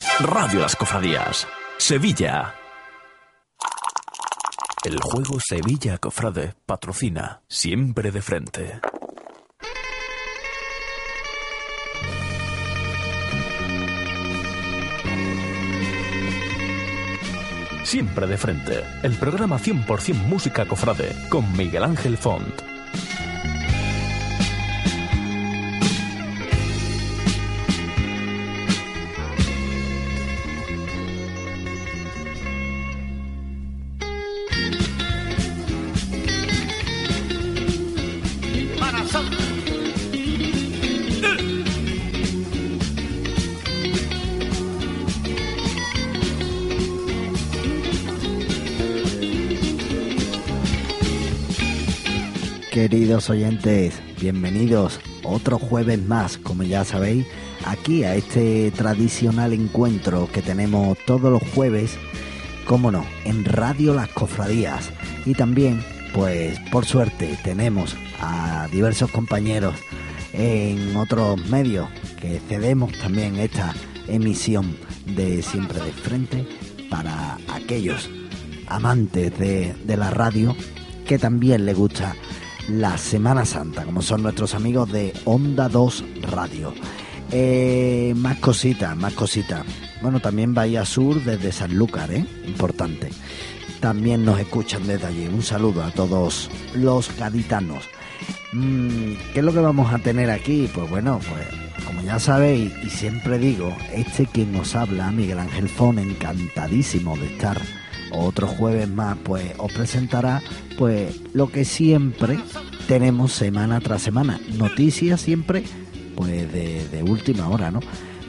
Radio Las Cofradías, Sevilla. El juego Sevilla Cofrade patrocina siempre de frente. Siempre de frente, el programa 100% música cofrade con Miguel Ángel Font. Oyentes, bienvenidos otro jueves más, como ya sabéis, aquí a este tradicional encuentro que tenemos todos los jueves, como no, en Radio Las Cofradías. Y también, pues por suerte, tenemos a diversos compañeros en otros medios que cedemos también esta emisión de Siempre de Frente para aquellos amantes de, de la radio que también le gusta la Semana Santa, como son nuestros amigos de Onda 2 Radio. Eh, más cositas, más cositas. Bueno, también Bahía Sur desde Sanlúcar, ¿eh? Importante. También nos escuchan desde allí. Un saludo a todos los gaditanos. Mm, ¿Qué es lo que vamos a tener aquí? Pues bueno, pues como ya sabéis y siempre digo, este quien nos habla, Miguel Ángel Fon, encantadísimo de estar otro jueves más, pues os presentará pues lo que siempre tenemos semana tras semana. Noticias siempre pues de, última hora, ¿no?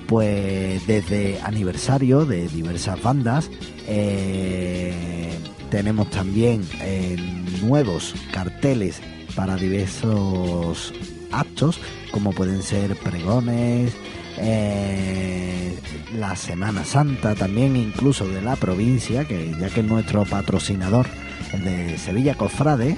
Pues desde aniversario de diversas bandas, eh, tenemos también eh, nuevos carteles para diversos actos, como pueden ser pregones, eh, la Semana Santa también incluso de la provincia, que ya que nuestro patrocinador, el de Sevilla Cofrade,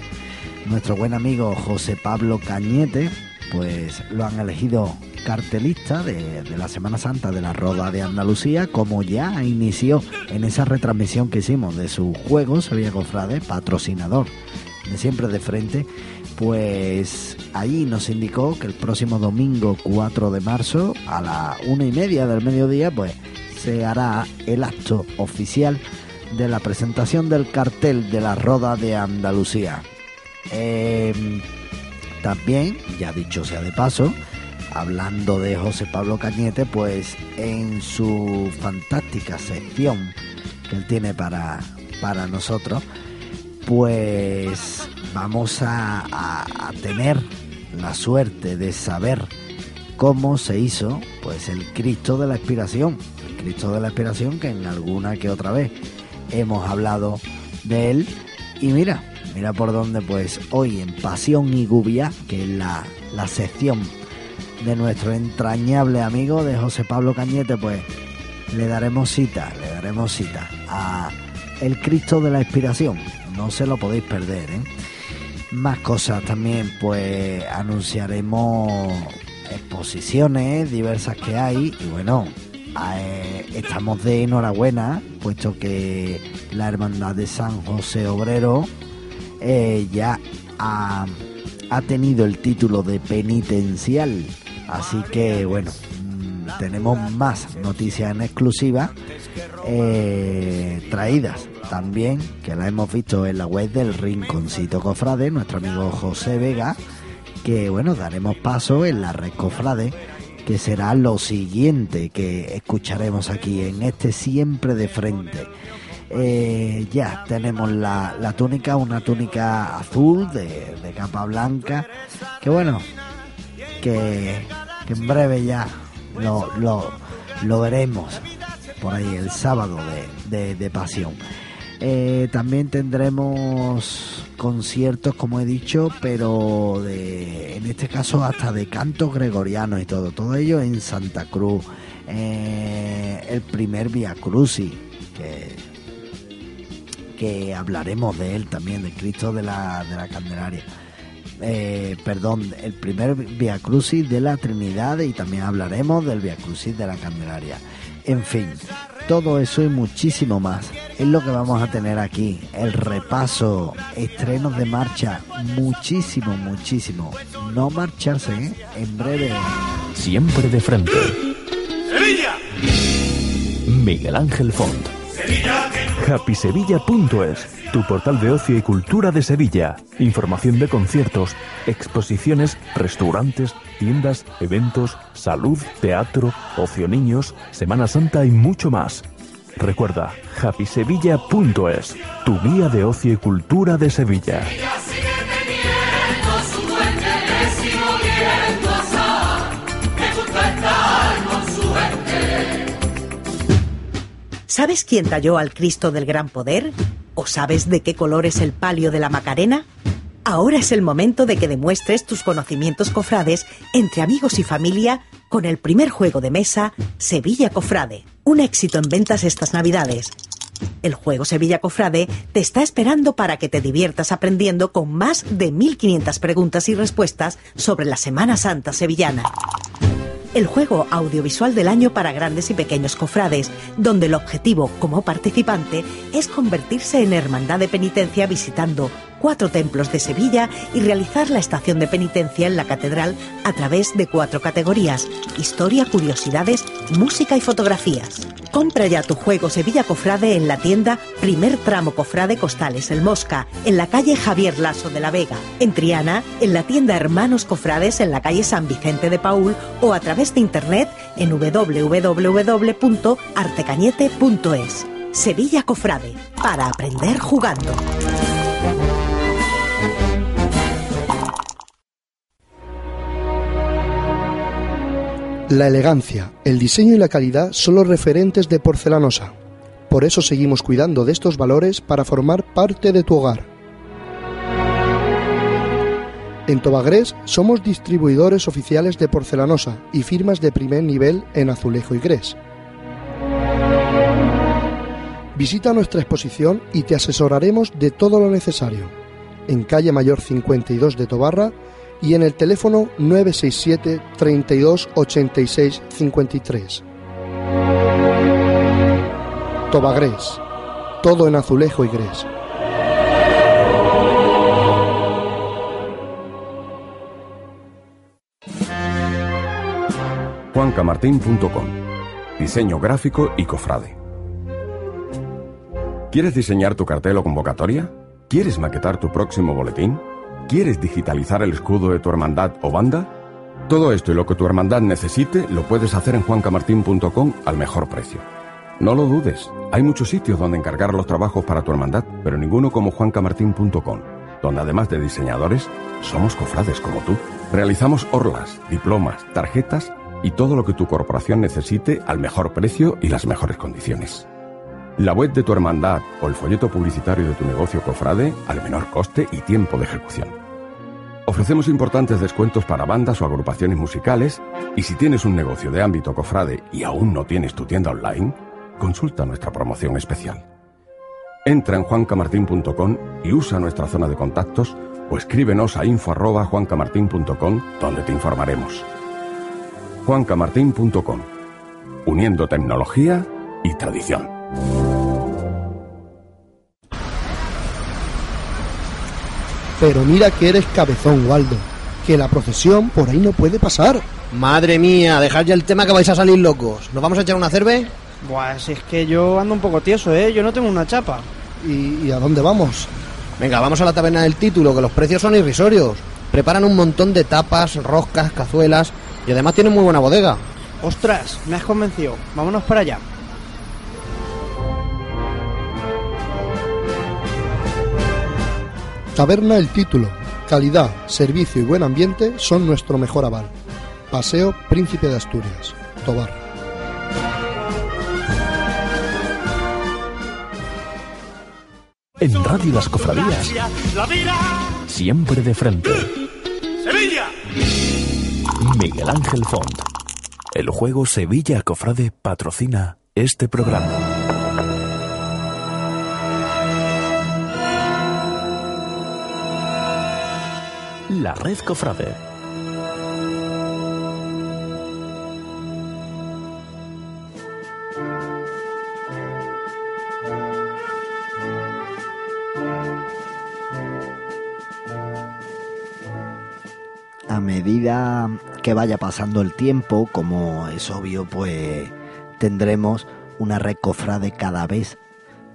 nuestro buen amigo José Pablo Cañete, pues lo han elegido cartelista de, de, la Semana Santa de la Roda de Andalucía, como ya inició en esa retransmisión que hicimos de su juego, Sevilla Cofrade, patrocinador de siempre de frente, pues ahí nos indicó que el próximo domingo 4 de marzo a la una y media del mediodía pues se hará el acto oficial de la presentación del cartel de la Roda de Andalucía. Em, también, ya dicho sea de paso, hablando de José Pablo Cañete, pues en su fantástica sección que él tiene para, para nosotros, pues vamos a, tener la suerte de saber cómo se hizo pues el Cristo de la Expiración. El Cristo de la Expiración que en alguna que otra vez hemos hablado de él. Y mira, mira por dónde pues hoy en Pasión y Gubia, que es la, la sección de nuestro entrañable amigo de José Pablo Cañete, pues le daremos cita, le daremos cita a el Cristo de la Expiración no se lo podéis perder. ¿eh? Más cosas también, pues anunciaremos exposiciones diversas que hay y bueno, eh, estamos de enhorabuena, puesto que la Hermandad de San José Obrero eh, ya ha, tenido el título de penitencial. Así que bueno, mm, tenemos más noticias en exclusiva traídas también, que la hemos visto en la web del Rinconcito Cofrade, nuestro amigo José Vega, que bueno, daremos paso en la red Cofrade, que será lo siguiente que escucharemos aquí en este siempre de frente. Eh, ya tenemos la, túnica, una túnica azul de, capa blanca, que bueno, que, en breve ya lo, lo, lo veremos por ahí el sábado de, pasión. Eh, también tendremos conciertos, como he dicho, pero de, en este caso hasta de cantos gregorianos y todo. Todo ello en Santa Cruz. Eh, el primer Via Crucis, que, que hablaremos de él también, de Cristo de la, de la Candelaria. Eh, perdón, el primer Via Crucis de la Trinidad y también hablaremos del Via Crucis de la Candelaria. En fin, todo eso y muchísimo más es lo que vamos a tener aquí. El repaso, estrenos de marcha, muchísimo, muchísimo. No marcharse, ¿eh? en breve. Siempre de frente. Sevilla. Miguel Ángel Font. Sevilla. HappySevilla.es tu portal de ocio y cultura de Sevilla. Información de conciertos, exposiciones, restaurantes, tiendas, eventos, salud, teatro, ocio niños, Semana Santa y mucho más. Recuerda, happysevilla.es, tu guía de ocio y cultura de Sevilla. ¿Sabes quién talló al Cristo del Gran Poder? ¿O sabes de qué color es el palio de la Macarena? Ahora es el momento de que demuestres tus conocimientos cofrades entre amigos y familia con el primer juego de mesa Sevilla Cofrade, un éxito en ventas estas Navidades. El juego Sevilla Cofrade te está esperando para que te diviertas aprendiendo con más de 1500 preguntas y respuestas sobre la Semana Santa sevillana el juego audiovisual del año para grandes y pequeños cofrades, donde el objetivo como participante es convertirse en hermandad de penitencia visitando cuatro templos de Sevilla y realizar la estación de penitencia en la catedral a través de cuatro categorías, historia, curiosidades, música y fotografías. Compra ya tu juego Sevilla Cofrade en la tienda Primer Tramo Cofrade Costales El Mosca, en la calle Javier Lasso de la Vega, en Triana, en la tienda Hermanos Cofrades en la calle San Vicente de Paul o a través de internet en www.artecañete.es. Sevilla Cofrade, para aprender jugando. La elegancia, el diseño y la calidad son los referentes de Porcelanosa. Por eso seguimos cuidando de estos valores para formar parte de tu hogar. En Tobagrés somos distribuidores oficiales de Porcelanosa y firmas de primer nivel en azulejo y grés. Visita nuestra exposición y te asesoraremos de todo lo necesario. En calle Mayor 52 de Tobarra y en el teléfono 967 32 86 53. Tobagrés, todo en azulejo y grés. juancamartín.com Diseño gráfico y cofrade. ¿Quieres diseñar tu cartel o convocatoria? ¿Quieres maquetar tu próximo boletín? ¿Quieres digitalizar el escudo de tu hermandad o banda? Todo esto y lo que tu hermandad necesite lo puedes hacer en juancamartin.com al mejor precio. No lo dudes, hay muchos sitios donde encargar los trabajos para tu hermandad, pero ninguno como juancamartin.com, donde además de diseñadores, somos cofrades como tú. Realizamos orlas, diplomas, tarjetas y todo lo que tu corporación necesite al mejor precio y las mejores condiciones. La web de tu hermandad o el folleto publicitario de tu negocio cofrade al menor coste y tiempo de ejecución. Ofrecemos importantes descuentos para bandas o agrupaciones musicales y si tienes un negocio de ámbito cofrade y aún no tienes tu tienda online, consulta nuestra promoción especial. Entra en juancamartin.com y usa nuestra zona de contactos o escríbenos a info@juancamartin.com donde te informaremos. juancamartin.com uniendo tecnología y tradición. Pero mira que eres cabezón, Waldo. Que la procesión por ahí no puede pasar. Madre mía, dejad ya el tema que vais a salir locos. ¿Nos vamos a echar una cerve? Buah, si es que yo ando un poco tieso, ¿eh? Yo no tengo una chapa. ¿Y, a dónde vamos? Venga, vamos a la taberna del título, que los precios son irrisorios. Preparan un montón de tapas, roscas, cazuelas y además tienen muy buena bodega. Ostras, me has convencido. Vámonos para allá. Taberna El Título. Calidad, servicio y buen ambiente son nuestro mejor aval. Paseo Príncipe de Asturias, Tobar. En Radio Las Cofradías, siempre de frente. Sevilla. Miguel Ángel Font. El juego Sevilla Cofrade patrocina este programa. La Red Cofrade. a medida que vaya pasando el tiempo, como es obvio, pues tendremos una red cofrade cada vez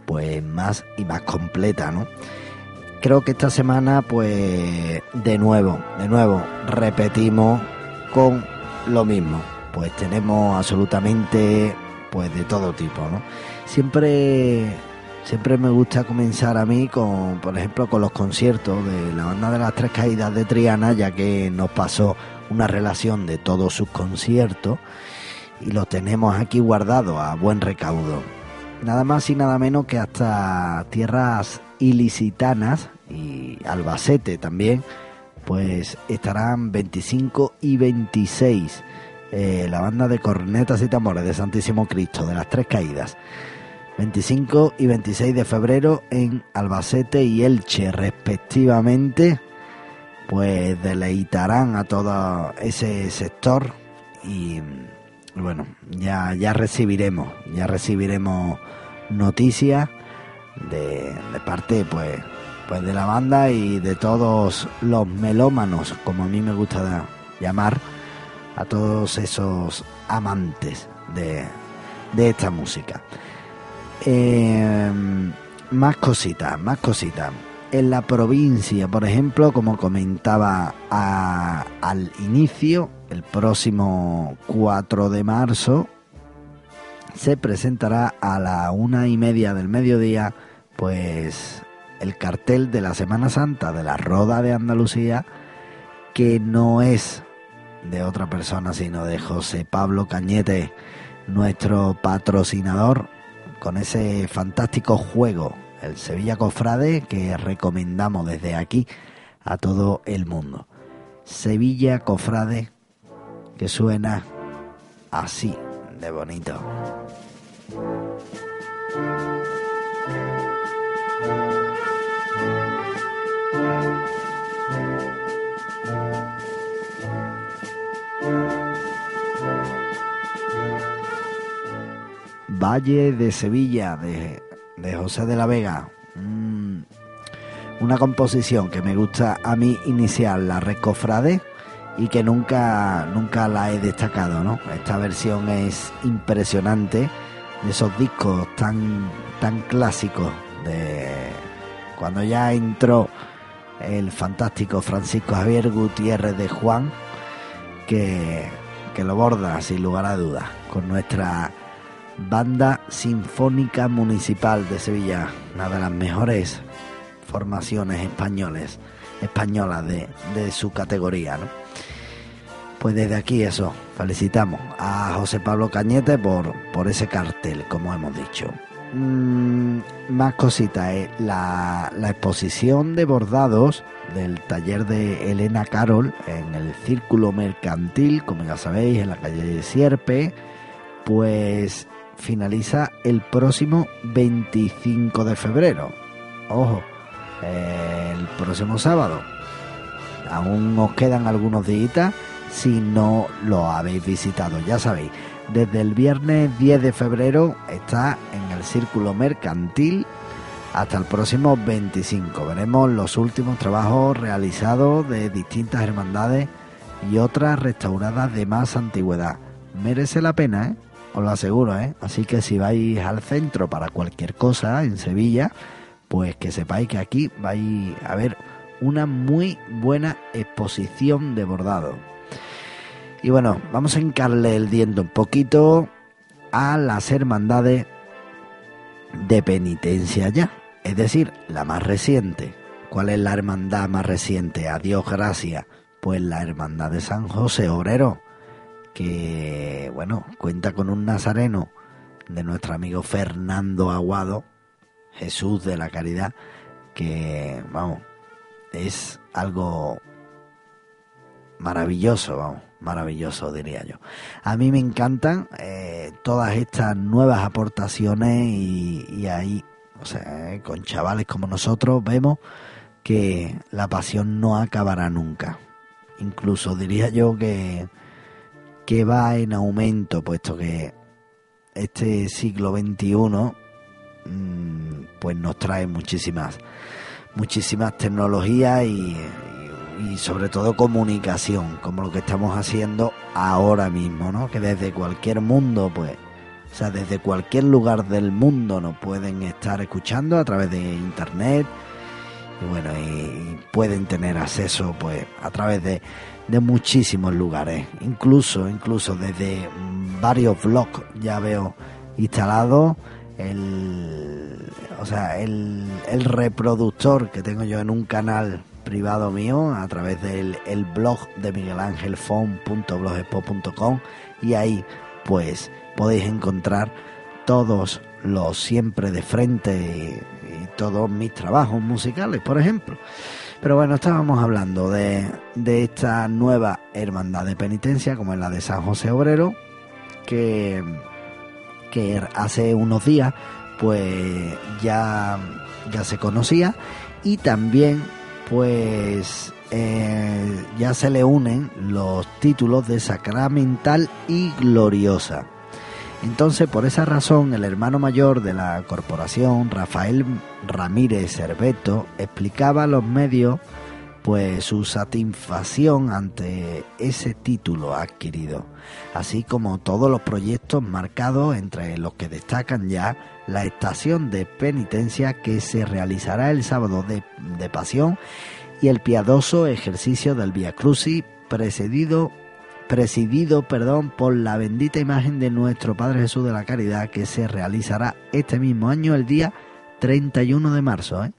pues más y más completa, ¿no? Creo que esta semana pues de nuevo, de nuevo repetimos con lo mismo. Pues tenemos absolutamente pues de todo tipo, ¿no? Siempre Siempre me gusta comenzar a mí con, por ejemplo, con los conciertos de la banda de las tres caídas de Triana, ya que nos pasó una relación de todos sus conciertos y los tenemos aquí guardados a buen recaudo. Nada más y nada menos que hasta tierras ilicitanas y Albacete también, pues estarán 25 y 26 eh, la banda de cornetas y tambores de Santísimo Cristo de las Tres Caídas. 25 y 26 de febrero en Albacete y Elche respectivamente, pues deleitarán a todo ese sector y bueno, ya, ya recibiremos, ya recibiremos noticias de, parte pues, pues de la banda y de todos los melómanos, como a mí me gusta llamar, a todos esos amantes de, de esta música. Eh, más cositas, más cositas. En la provincia, por ejemplo, como comentaba al inicio, el próximo 4 de marzo se presentará a la una y media del mediodía, pues el cartel de la Semana Santa de la Roda de Andalucía, que no es de otra persona, sino de José Pablo Cañete, nuestro patrocinador con ese fantástico juego, el Sevilla Cofrade, que recomendamos desde aquí a todo el mundo. Sevilla Cofrade, que suena así de bonito. Valle de Sevilla de, José de la Vega. Mm, una composición que me gusta a mí iniciar, la Recofrade, y que nunca, nunca la he destacado, ¿no? Esta versión es impresionante de esos discos tan, tan clásicos de cuando ya entró el fantástico Francisco Javier Gutiérrez de Juan, que, que lo borda sin lugar a dudas con nuestra Banda Sinfónica Municipal de Sevilla, una de las mejores formaciones españoles, españolas de, su categoría. ¿no? Pues desde aquí eso, felicitamos a José Pablo Cañete por, por ese cartel, como hemos dicho. Mm, más cositas, ¿eh? la, la exposición de bordados del taller de Elena Carol en el Círculo Mercantil, como ya sabéis, en la calle de Sierpe, pues finaliza el próximo 25 de febrero. Ojo, el próximo sábado. Aún os quedan algunos días si no lo habéis visitado. Ya sabéis, desde el viernes 10 de febrero está en el Círculo Mercantil hasta el próximo 25. Veremos los últimos trabajos realizados de distintas hermandades y otras restauradas de más antigüedad. Merece la pena, ¿eh? os lo aseguro, ¿eh? Así que si vais al centro para cualquier cosa en Sevilla, pues que sepáis que aquí vais a ver una muy buena exposición de bordado. Y bueno, vamos a encarle el diente un poquito a las hermandades de penitencia ya, es decir, la más reciente. ¿Cuál es la hermandad más reciente? Adiós, gracias. Pues la hermandad de San José Obrero que, bueno, cuenta con un nazareno de nuestro amigo Fernando Aguado, Jesús de la Caridad, que, vamos, es algo maravilloso, vamos, maravilloso diría yo. A mí me encantan eh, todas estas nuevas aportaciones y, ahí, o sea, eh, con chavales como nosotros vemos que la pasión no acabará nunca. Incluso diría yo que, que va en aumento, puesto que este siglo XXI mm, pues nos trae muchísimas muchísimas tecnologías y, y sobre todo comunicación, como lo que estamos haciendo ahora mismo, ¿no? Que desde cualquier mundo, pues, o sea, desde cualquier lugar del mundo nos pueden estar escuchando a través de internet y bueno, y, pueden tener acceso, pues, a través de, de muchísimos lugares, incluso, incluso desde varios blogs ya veo instalado el, o sea, el, el reproductor que tengo yo en un canal privado mío a través del el blog de miguelangelfon.blogspot.com y ahí pues podéis encontrar todos los siempre de frente y, todos mis trabajos musicales, por ejemplo. Pero bueno, estábamos hablando de, de esta nueva hermandad de penitencia, como es la de San José Obrero, que, que hace unos días pues ya, ya se conocía y también pues eh, ya se le unen los títulos de sacramental y gloriosa. Entonces, por esa razón, el hermano mayor de la corporación, Rafael Ramírez Cerveto, explicaba a los medios pues su satisfacción ante ese título adquirido, así como todos los proyectos marcados entre los que destacan ya la estación de penitencia que se realizará el sábado de, pasión y el piadoso ejercicio del Via Crucis precedido presidido perdón, por la bendita imagen de nuestro Padre Jesús de la Caridad que se realizará este mismo año el día 31 de marzo. ¿eh?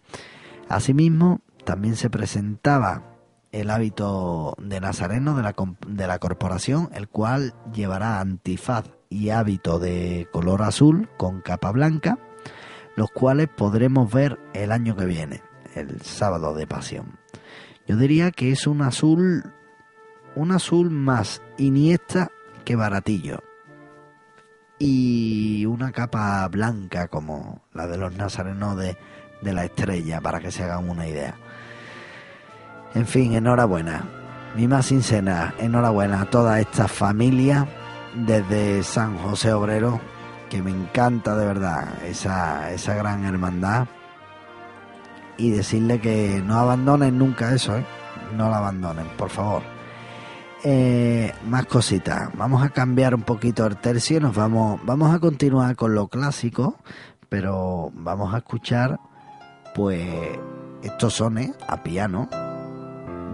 Asimismo, también se presentaba el hábito de Nazareno de la, de la corporación, el cual llevará antifaz y hábito de color azul con capa blanca, los cuales podremos ver el año que viene, el sábado de pasión. Yo diría que es un azul, un azul más iniesta que baratillo. Y una capa blanca como la de los nazarenos de, de la estrella, para que se hagan una idea. En fin, enhorabuena. Mi más sincera enhorabuena a toda esta familia desde San José Obrero, que me encanta de verdad esa, esa gran hermandad. Y decirle que no abandonen nunca eso, ¿eh? No la abandonen, por favor. Eh, más cositas. Vamos a cambiar un poquito el tercio. Nos vamos, vamos a continuar con lo clásico, pero vamos a escuchar, pues, estos sones a piano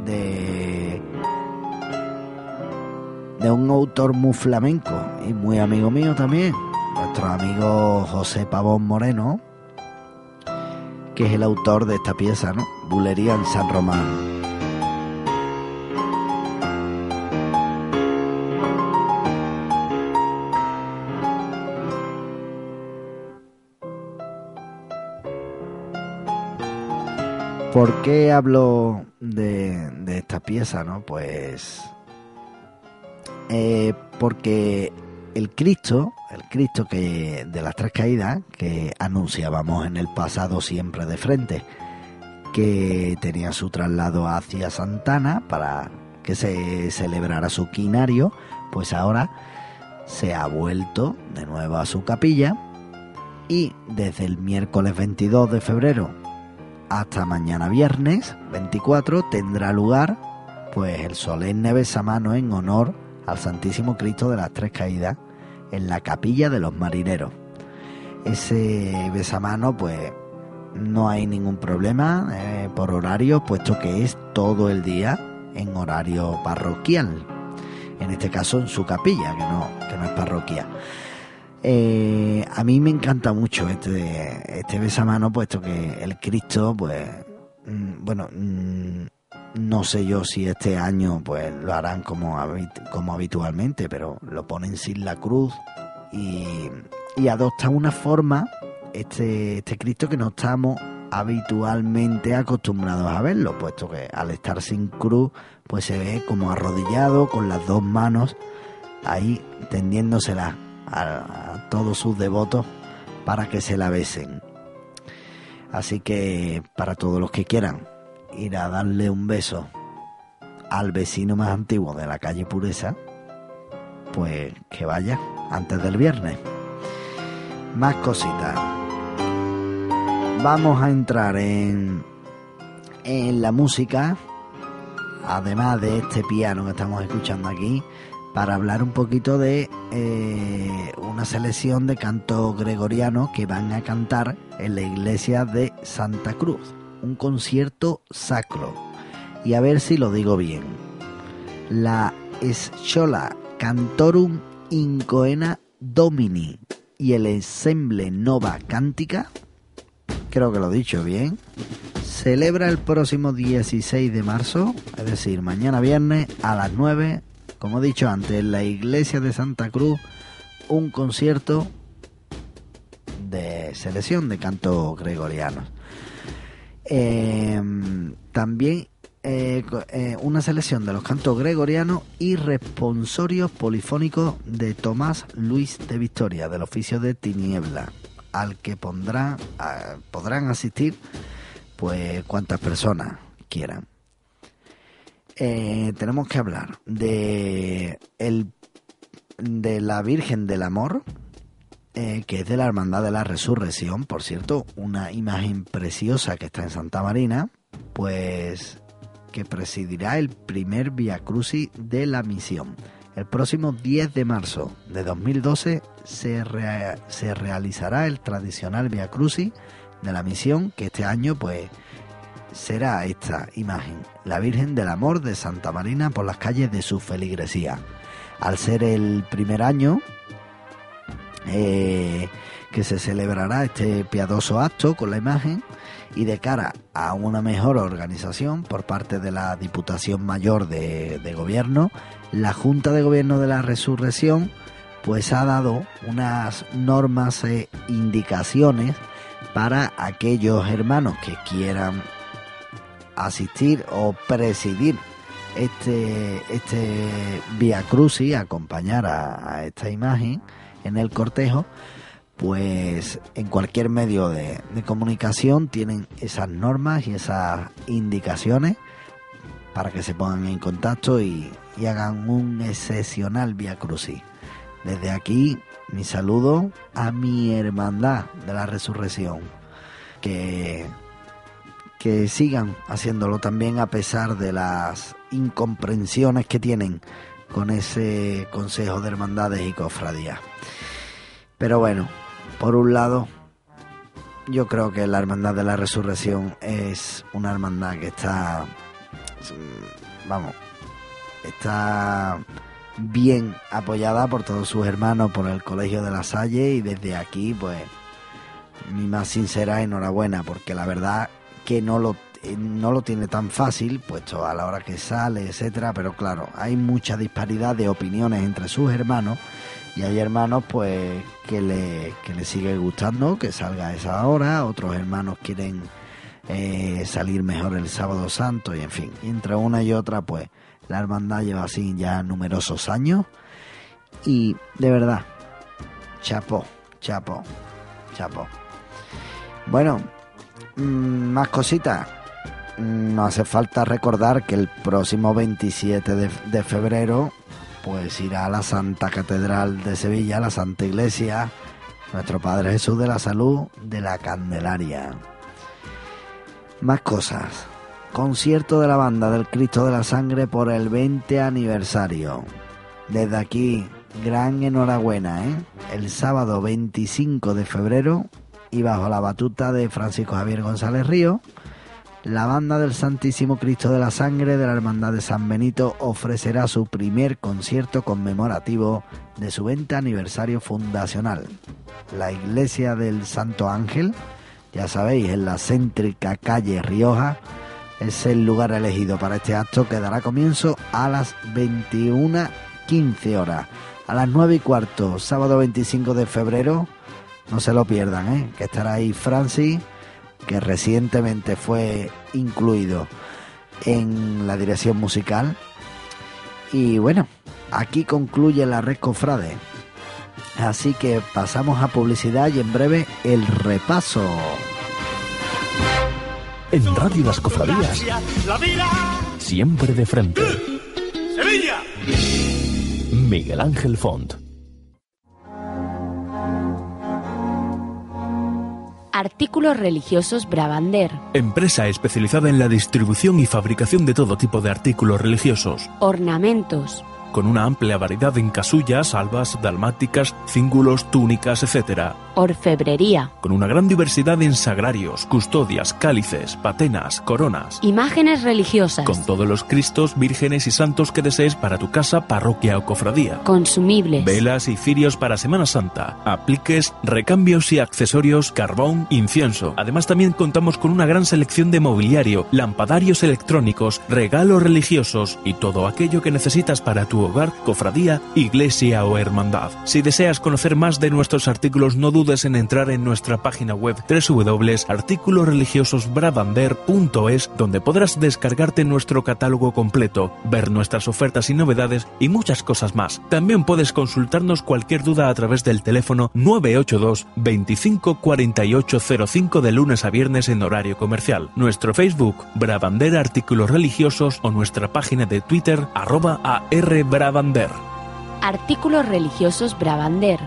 de, de un autor muy flamenco y muy amigo mío también, nuestro amigo José Pavón Moreno, que es el autor de esta pieza, ¿no? Bulería en San Román. ¿Por qué hablo de, esta pieza? No? Pues eh, porque el Cristo, el Cristo que de las tres caídas que anunciábamos en el pasado siempre de frente, que tenía su traslado hacia Santana para que se celebrara su quinario, pues ahora se ha vuelto de nuevo a su capilla y desde el miércoles 22 de febrero hasta mañana viernes 24 tendrá lugar pues el solemne besamano en honor al Santísimo Cristo de las Tres Caídas en la capilla de los marineros. Ese besamano pues no hay ningún problema eh, por horario puesto que es todo el día en horario parroquial. En este caso en su capilla, que no, que no es parroquia. Eh, a mí me encanta mucho este, este besamano, puesto que el Cristo, pues, mm, bueno, mm, no sé yo si este año pues lo harán como, como habitualmente, pero lo ponen sin la cruz y, y adopta una forma este, este Cristo que no estamos habitualmente acostumbrados a verlo, puesto que al estar sin cruz, pues se ve como arrodillado con las dos manos ahí tendiéndosela a, todos sus devotos para que se la besen. Así que para todos los que quieran ir a darle un beso al vecino más antiguo de la calle Pureza, pues que vaya antes del viernes. Más cositas. Vamos a entrar en, en la música, además de este piano que estamos escuchando aquí, para hablar un poquito de eh, una selección de canto gregoriano que van a cantar en la iglesia de Santa Cruz, un concierto sacro. Y a ver si lo digo bien. La Schola Cantorum Incoena Domini y el Ensemble Nova Cántica, creo que lo he dicho bien, celebra el próximo 16 de marzo, es decir, mañana viernes a las 9 como he dicho antes, en la iglesia de Santa Cruz, un concierto de selección de canto gregoriano. Em, también eh, eh, una selección de los cantos gregorianos y responsorios polifónicos de Tomás Luis de Victoria, del oficio de Tiniebla, al que podrán asistir pues cuantas personas quieran. Eh, tenemos que hablar de, el, de la Virgen del Amor, eh, que es de la Hermandad de la Resurrección, por cierto, una imagen preciosa que está en Santa Marina, pues que presidirá el primer Via Crucis de la misión. El próximo 10 de marzo de 2012 se, se realizará el tradicional Via Crucis de la misión, que este año pues será esta imagen, la Virgen del Amor de Santa Marina por las calles de su feligresía. Al ser el primer año eh, que se celebrará este piadoso acto con la imagen y de cara a una mejor organización por parte de la Diputación Mayor de, de Gobierno, la Junta de Gobierno de la Resurrección pues ha dado unas normas e indicaciones para aquellos hermanos que quieran asistir o presidir este, este Via Crucis, acompañar a, esta imagen en el cortejo, pues en cualquier medio de, comunicación tienen esas normas y esas indicaciones para que se pongan en contacto y, y hagan un excepcional Via Crucis. Desde aquí, mi saludo a mi hermandad de la resurrección, que que sigan haciéndolo también a pesar de las incomprensiones que tienen con ese Consejo de Hermandades y Cofradías. Pero bueno, por un lado, yo creo que la Hermandad de la Resurrección es una hermandad que está, vamos, está bien apoyada por todos sus hermanos, por el Colegio de la Salle y desde aquí, pues, mi más sincera enhorabuena, porque la verdad que no lo, eh, no lo tiene tan fácil, puesto a la hora que sale, etcétera, pero claro, hay mucha disparidad de opiniones entre sus hermanos y hay hermanos pues que le, que le sigue gustando que salga a esa hora, otros hermanos quieren eh, salir mejor el sábado santo y en fin, entre una y otra pues la hermandad lleva así ya numerosos años y de verdad, chapo, chapo, chapo. Bueno, Mm, más cositas. Mm, no hace falta recordar que el próximo 27 de, febrero pues irá a la Santa Catedral de Sevilla, la Santa Iglesia, nuestro Padre Jesús de la Salud de la Candelaria. Más cosas. Concierto de la banda del Cristo de la Sangre por el 20 aniversario. Desde aquí, gran enhorabuena, ¿eh? El sábado 25 de febrero y bajo la batuta de Francisco Javier González Río, la banda del Santísimo Cristo de la Sangre de la Hermandad de San Benito ofrecerá su primer concierto conmemorativo de su 20 aniversario fundacional. La Iglesia del Santo Ángel, ya sabéis, en la céntrica calle Rioja, es el lugar elegido para este acto que dará comienzo a las 21.15 horas. A las 9 y cuarto, sábado 25 de febrero, no se lo pierdan, ¿eh? que estará ahí Francis, que recientemente fue incluido en la dirección musical. Y bueno, aquí concluye la red cofrade. Así que pasamos a publicidad y en breve el repaso. En Radio Las Cofradías, siempre de frente. Sevilla. Miguel Ángel Font. Artículos religiosos Bravander. Empresa especializada en la distribución y fabricación de todo tipo de artículos religiosos. Ornamentos con una amplia variedad en casullas, albas, dalmáticas, cíngulos, túnicas, etc. Orfebrería. Con una gran diversidad en sagrarios, custodias, cálices, patenas, coronas. Imágenes religiosas. Con todos los cristos, vírgenes y santos que desees para tu casa, parroquia o cofradía. Consumibles. Velas y cirios para Semana Santa. Apliques, recambios y accesorios, carbón, incienso. Además también contamos con una gran selección de mobiliario, lampadarios electrónicos, regalos religiosos y todo aquello que necesitas para tu hogar, cofradía, iglesia o hermandad. Si deseas conocer más de nuestros artículos, no dudes en entrar en nuestra página web www.articulosreligiososbravander.es donde podrás descargarte nuestro catálogo completo, ver nuestras ofertas y novedades y muchas cosas más. También puedes consultarnos cualquier duda a través del teléfono 982 25 4805 de lunes a viernes en horario comercial. Nuestro Facebook, Bravander Artículos Religiosos o nuestra página de Twitter, arroba AR Bravander. Artículos religiosos Bravander.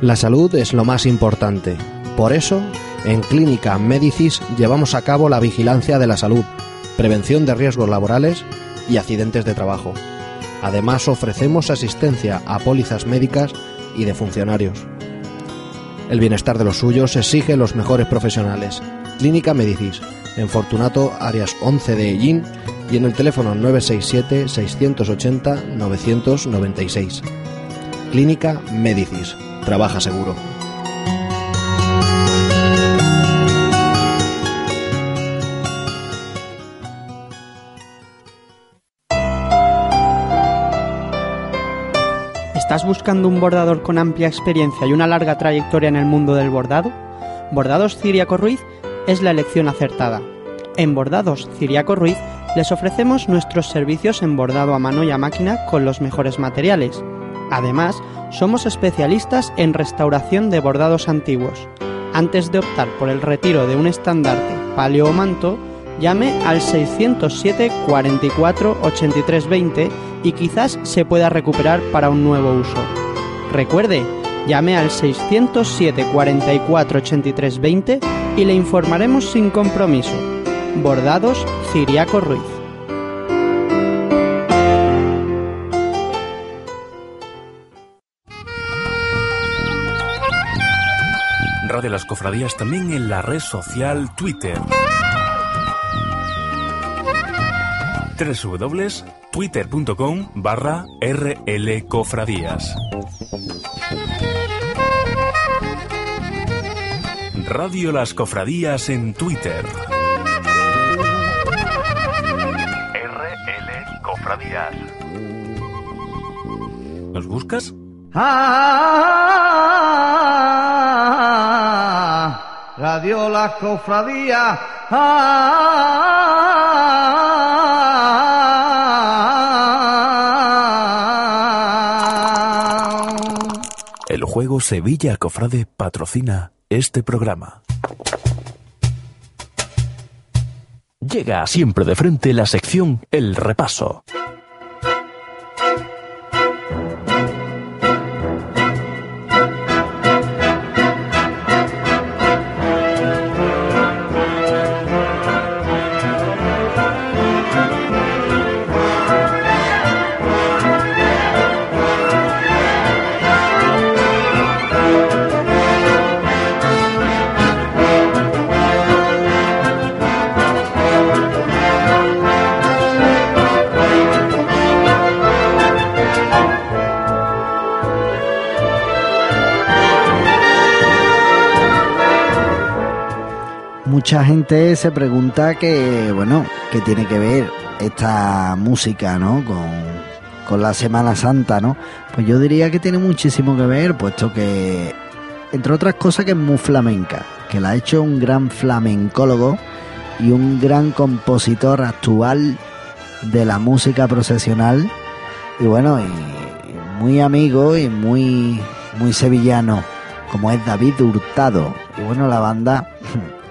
La salud es lo más importante. Por eso, en Clínica Medicis llevamos a cabo la vigilancia de la salud, prevención de riesgos laborales y accidentes de trabajo. Además, ofrecemos asistencia a pólizas médicas y de funcionarios. El bienestar de los suyos exige los mejores profesionales Clínica Medicis, en Fortunato, áreas 11 de Ellín y en el teléfono 967-680-996. Clínica Medicis. Trabaja seguro. ¿Estás buscando un bordador con amplia experiencia y una larga trayectoria en el mundo del bordado? Bordados Ciriaco Ruiz es la elección acertada. En Bordados Ciriaco Ruiz les ofrecemos nuestros servicios en bordado a mano y a máquina con los mejores materiales. Además, somos especialistas en restauración de bordados antiguos. Antes de optar por el retiro de un estandarte, palio o manto, llame al 607 44 83 20 y quizás se pueda recuperar para un nuevo uso. Recuerde, llame al 607 44 83 20 y le informaremos sin compromiso. Bordados Ciriaco Ruiz. Radio Las Cofradías también en la red social Twitter. www.twitter.com barra rlcofradías. Radio Las Cofradías en Twitter. RL Cofradías. ¿Nos buscas? Ah, Radio Las Cofradías. Ah, juego Sevilla Cofrade patrocina este programa. Llega siempre de frente la sección El Repaso. Mucha gente se pregunta que, bueno, que tiene que ver esta música, ¿no? Con, con la Semana Santa, ¿no? Pues yo diría que tiene muchísimo que ver, puesto que, entre otras cosas, que es muy flamenca, que la ha hecho un gran flamencólogo y un gran compositor actual de la música procesional y bueno, y muy amigo y muy, muy sevillano, como es David Hurtado. Y bueno, la banda,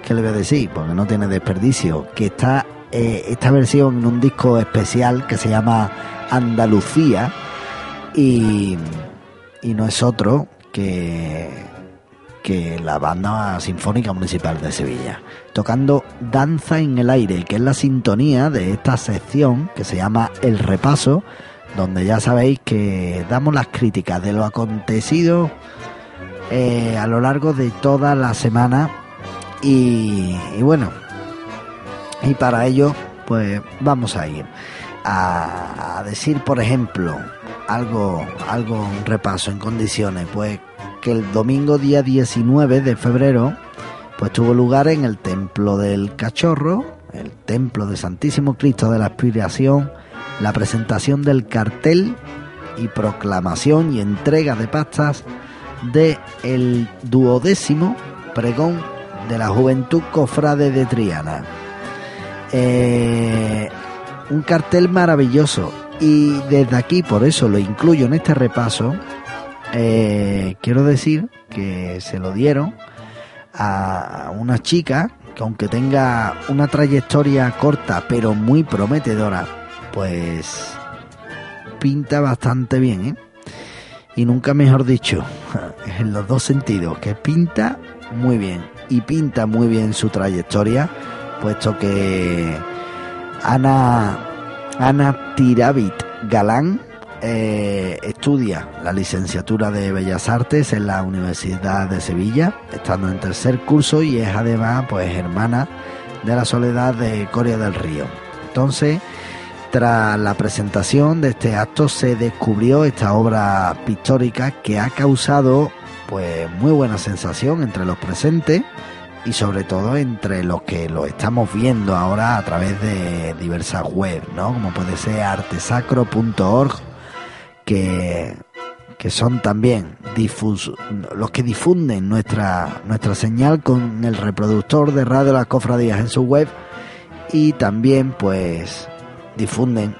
¿qué le voy a decir? Porque no tiene desperdicio, que está eh, esta versión en un disco especial que se llama Andalucía y, y no es otro que, que la banda sinfónica municipal de Sevilla, tocando Danza en el aire, que es la sintonía de esta sección que se llama El Repaso, donde ya sabéis que damos las críticas de lo acontecido eh, a lo largo de toda la semana y, bueno, y para ello pues vamos a ir a, a decir por ejemplo algo, algo, un repaso en condiciones, pues que el domingo día 19 de febrero pues tuvo lugar en el Templo del Cachorro, el Templo de Santísimo Cristo de la Aspiración, la presentación del cartel y proclamación y entrega de pastas de el duodécimo pregón de la Juventud Cofrade de Triana. Eh, un cartel maravilloso y desde aquí, por eso lo incluyo en este repaso, eh, quiero decir que se lo dieron a una chica que aunque tenga una trayectoria corta pero muy prometedora, pues pinta bastante bien, ¿eh? Y nunca mejor dicho, en los dos sentidos, que pinta muy bien y pinta muy bien su trayectoria, puesto que Ana, Ana Tiravit Galán eh, estudia la licenciatura de Bellas Artes en la Universidad de Sevilla, estando en tercer curso y es además pues hermana de la Soledad de Coria del Río. Entonces, tras la presentación de este acto se descubrió esta obra pictórica que ha causado pues muy buena sensación entre los presentes y sobre todo entre los que lo estamos viendo ahora a través de diversas webs, ¿no? Como puede ser artesacro.org, que, que son también difus, los que difunden nuestra, nuestra señal con el reproductor de Radio Las Cofradías en su web y también pues difunden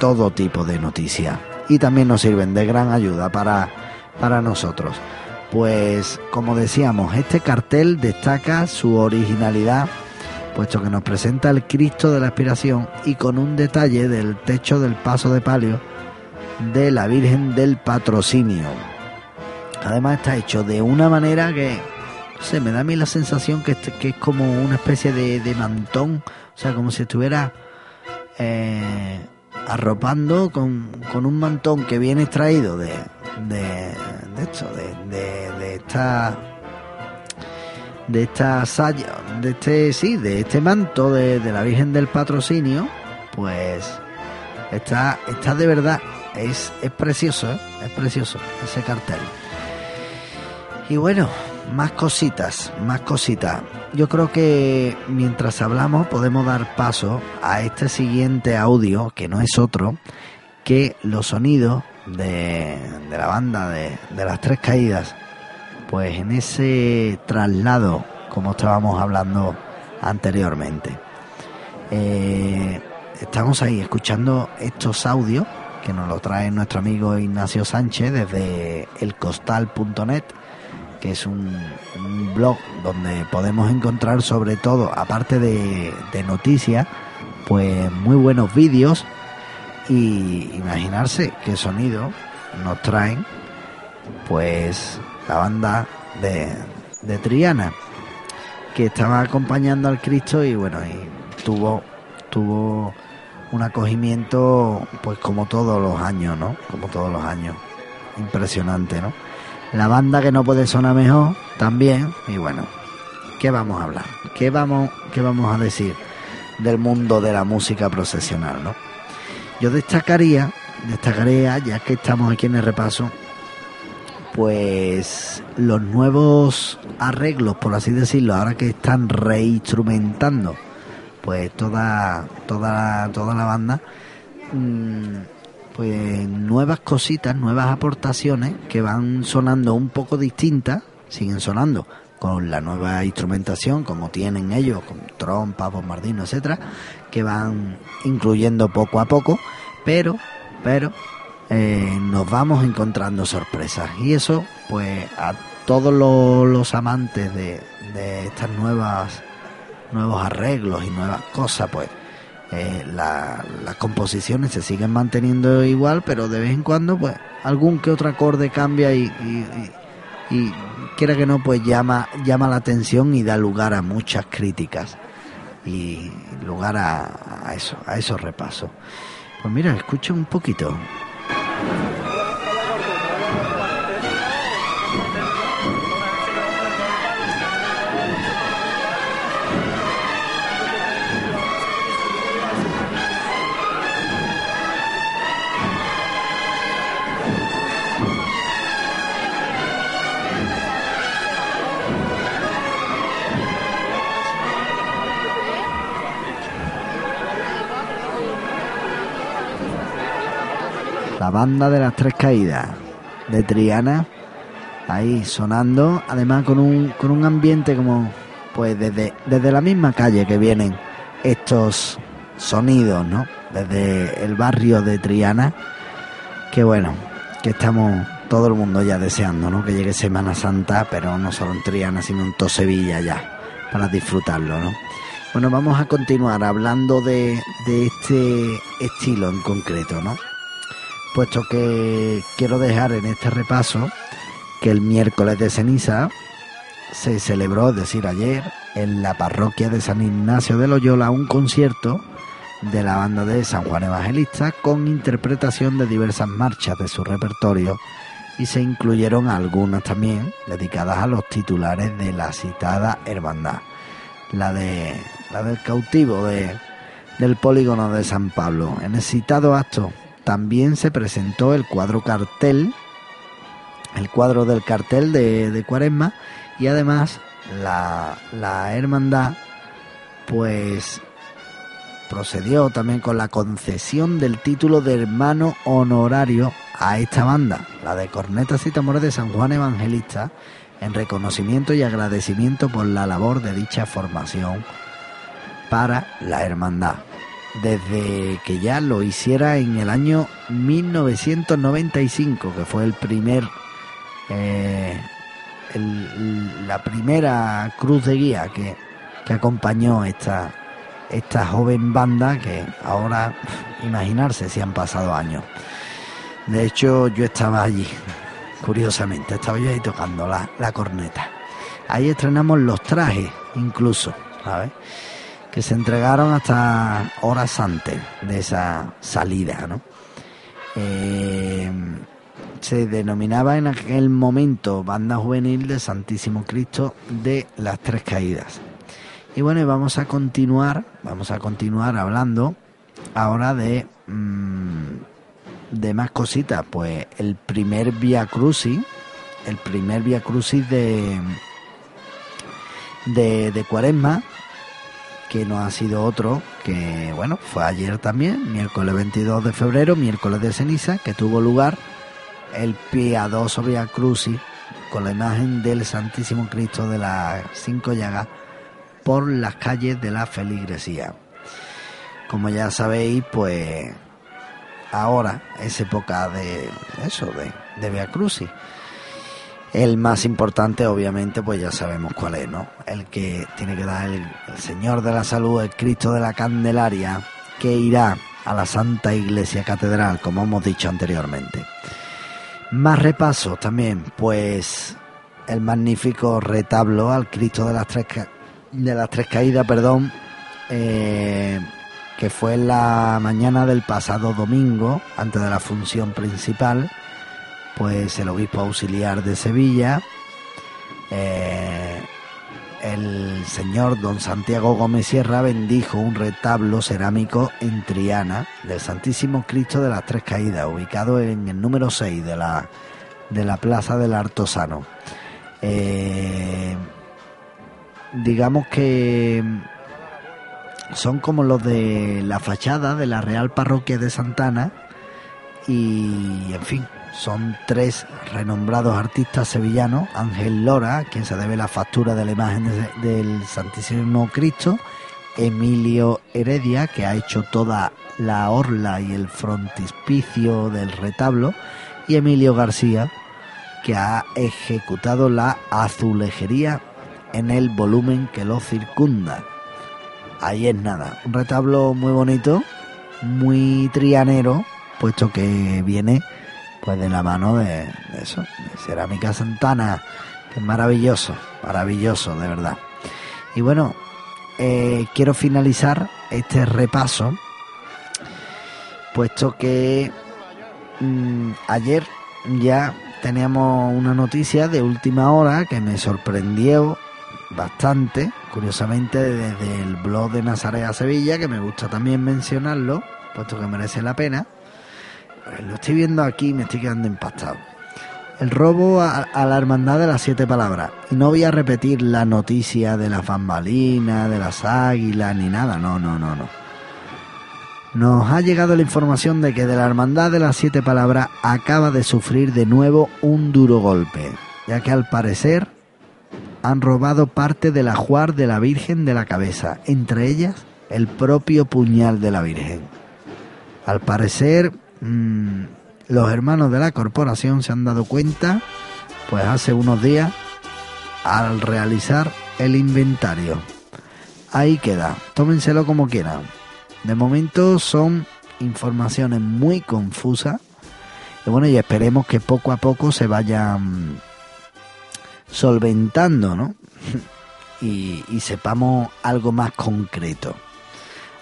todo tipo de noticias y también nos sirven de gran ayuda para, para nosotros. Pues como decíamos, este cartel destaca su originalidad, puesto que nos presenta el Cristo de la Aspiración y con un detalle del techo del paso de palio de la Virgen del Patrocinio. Además está hecho de una manera que, se me da a mí la sensación que, que es como una especie de, de, mantón, o sea, como si estuviera eh, arropando con, con, un mantón que viene extraído de, de, de esto, de, de, de esta de esta saya, de este sí, de este manto de, de, la Virgen del Patrocinio, pues está, está de verdad, es, es precioso, ¿eh? es precioso ese cartel. Y bueno, más cositas, más cositas. Yo creo que mientras hablamos podemos dar paso a este siguiente audio, que no es otro que los sonidos de, la banda de, las tres caídas. Pues en ese traslado, como estábamos hablando anteriormente. Eh, estamos ahí escuchando estos audios que nos lo trae nuestro amigo Ignacio Sánchez desde elcostal.net que es un, un, blog donde podemos encontrar sobre todo, aparte de, de noticias, pues muy buenos vídeos y imaginarse qué sonido nos traen pues la banda de, de Triana que estaba acompañando al Cristo y bueno tuvo tuvo un acogimiento pues como todos los años no como todos los años. Impresionante no la banda que no puede sonar mejor también y bueno qué vamos a hablar qué vamos qué vamos a decir del mundo de la música procesional no yo destacaría destacaría ya que estamos aquí en el repaso pues los nuevos arreglos por así decirlo ahora que están reinstrumentando pues toda, toda, toda la banda, mm, pues nuevas cositas, nuevas aportaciones que van sonando un poco distintas, siguen sonando con la nueva instrumentación como tienen ellos, con trompas, bombardinos, etcétera, que van incluyendo poco a poco, pero, pero eh, nos vamos encontrando sorpresas. Y eso, pues a todos los, amantes de, de, estas nuevas nuevos arreglos y nuevas cosas, pues eh, las composiciones se siguen manteniendo igual, pero de vez en cuando, pues algún que otro acorde cambia y, quiera que no, pues llama, llama la atención y da lugar a muchas críticas y lugar a, a eso, a esos repasos. Pues mira, escucha un poquito. La banda de las tres caídas de Triana, ahí sonando, además con un, con un ambiente como, pues desde, desde la misma calle que vienen estos sonidos, ¿no? Desde el barrio de Triana, que bueno, que estamos todo el mundo ya deseando, ¿no? Que llegue Semana Santa, pero no solo en Triana, sino en todo Sevilla ya, para disfrutarlo, ¿no? Bueno, vamos a continuar hablando de, de este estilo en concreto, ¿no? Puesto que quiero dejar en este repaso que el miércoles de ceniza se celebró, es decir, ayer, en la parroquia de San Ignacio de Loyola un concierto de la banda de San Juan Evangelista con interpretación de diversas marchas de su repertorio y se incluyeron algunas también dedicadas a los titulares de la citada hermandad, la de la del cautivo de, del polígono de San Pablo. En el citado acto también se presentó el cuadro cartel, el cuadro del cartel de, Cuaresma y además la, la hermandad pues procedió también con la concesión del título de hermano honorario a esta banda, la de Cornetas y Tambores de San Juan Evangelista, en reconocimiento y agradecimiento por la labor de dicha formación para la hermandad desde que ya lo hiciera en el año 1995, que fue el primer, eh, la primera cruz de guía que, que acompañó esta, esta joven banda que ahora, imaginarse si han pasado años. De hecho, yo estaba allí, curiosamente, estaba yo ahí tocando la, la corneta. Ahí estrenamos los trajes, incluso, ¿sabes? Que se entregaron hasta horas antes de esa salida, ¿no? Eh, se denominaba en aquel momento Banda Juvenil de Santísimo Cristo de las Tres Caídas. Y bueno, vamos a continuar, vamos a continuar hablando ahora de, mm, de más cositas. Pues el primer Via Crucis, el primer Via Crucis de, de, de Cuaresma, que no ha sido otro que, bueno, fue ayer también, miércoles 22 de febrero, miércoles de ceniza, que tuvo lugar el piadoso Via Crucis con la imagen del Santísimo Cristo de las Cinco Llagas por las calles de la feligresía. Como ya sabéis, pues ahora es época de eso, de, de Via Crucis. El más importante, obviamente, pues ya sabemos cuál es, ¿no? El que tiene que dar el, Señor de la Salud, el Cristo de la Candelaria, que irá a la Santa Iglesia Catedral, como hemos dicho anteriormente. Más repasos también, pues el magnífico retablo al Cristo de las tres, de las tres caídas, perdón, eh, que fue la mañana del pasado domingo, antes de la función principal pues el obispo auxiliar de Sevilla, eh, el señor don Santiago Gómez Sierra bendijo un retablo cerámico en Triana del Santísimo Cristo de las Tres Caídas, ubicado en el número 6 de la, de la Plaza del Artosano. Eh, digamos que son como los de la fachada de la Real Parroquia de Santana y, en fin, son tres renombrados artistas sevillanos, Ángel Lora, quien se debe la factura de la imagen del Santísimo Cristo, Emilio Heredia, que ha hecho toda la orla y el frontispicio del retablo, y Emilio García, que ha ejecutado la azulejería en el volumen que lo circunda. Ahí es nada, un retablo muy bonito, muy trianero, puesto que viene pues de la mano de, eso, de Cerámica Santana, que es maravilloso, maravilloso, de verdad. Y bueno, eh, quiero finalizar este repaso, puesto que mm, ayer ya teníamos una noticia de última hora que me sorprendió bastante, curiosamente desde el blog de Nazarea Sevilla, que me gusta también mencionarlo, puesto que merece la pena. Eh, lo estoy viendo aquí y me estoy quedando impactado. El robo a, la hermandad de las siete palabras. Y no voy a repetir la noticia de las bambalinas, de las águilas, ni nada. No, no, no, no. Nos ha llegado la información de que de la hermandad de las siete palabras acaba de sufrir de nuevo un duro golpe, ya que al parecer han robado parte del ajuar de la Virgen de la cabeza, entre ellas el propio puñal de la Virgen. Al parecer Mm, los hermanos de la corporación se han dado cuenta, pues hace unos días, al realizar el inventario. Ahí queda, tómenselo como quieran. De momento son informaciones muy confusas. Y bueno, y esperemos que poco a poco se vayan solventando, ¿no? y, y sepamos algo más concreto.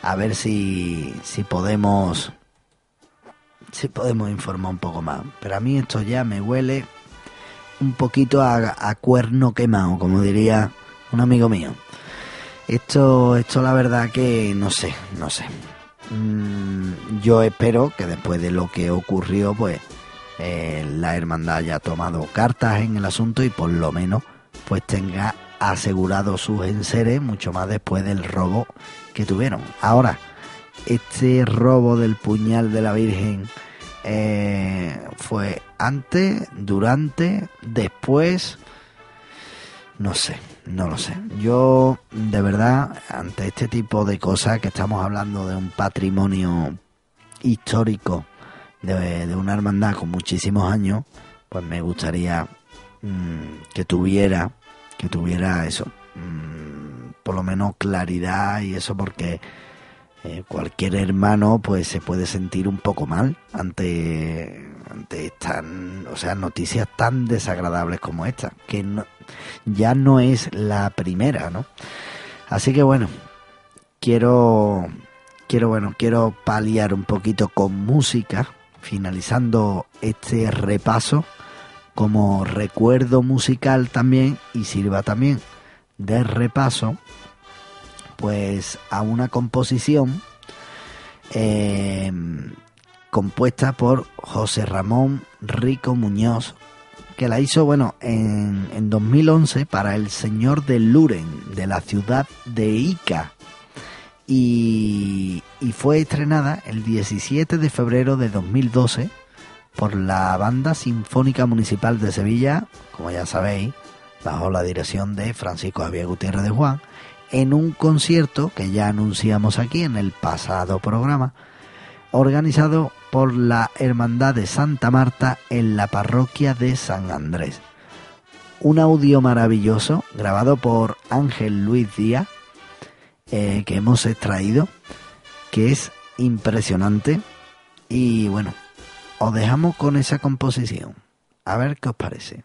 A ver si, si podemos si podemos informar un poco más. Pero a mí esto ya me huele un poquito a, cuerno quemado, como diría un amigo mío. Esto, esto la verdad que no sé, no sé. Mm, yo espero que después de lo que ocurrió, pues eh, la hermandad haya tomado cartas en el asunto y por lo menos pues tenga asegurado sus enseres mucho más después del robo que tuvieron. Ahora, este robo del puñal de la Virgen eh, fue antes, durante, después, no sé, no lo sé. Yo, de verdad, ante este tipo de cosas que estamos hablando de un patrimonio histórico de, una hermandad con muchísimos años, pues me gustaría mm, que tuviera, que tuviera eso, mm, por lo menos claridad y eso porque eh, cualquier hermano pues se puede sentir un poco mal ante ante estas o sea noticias tan desagradables como esta que ya no es la primera no así que bueno quiero quiero bueno quiero paliar un poquito con música finalizando este repaso como recuerdo musical también y sirva también de repaso pues a una composición eh, compuesta por José Ramón Rico Muñoz, que la hizo, bueno, en, en 2011 para el Señor de Luren, de la ciudad de Ica. Y, y fue estrenada el 17 de febrero de 2012 por la Banda Sinfónica Municipal de Sevilla, como ya sabéis, bajo la dirección de Francisco Javier Gutiérrez de Juan, en un concierto que ya anunciamos aquí en el pasado programa, organizado por la Hermandad de Santa Marta en la parroquia de San Andrés. Un audio maravilloso grabado por Ángel Luis Díaz eh, que hemos extraído, que es impresionante. Y bueno, os dejamos con esa composición. A ver qué os parece.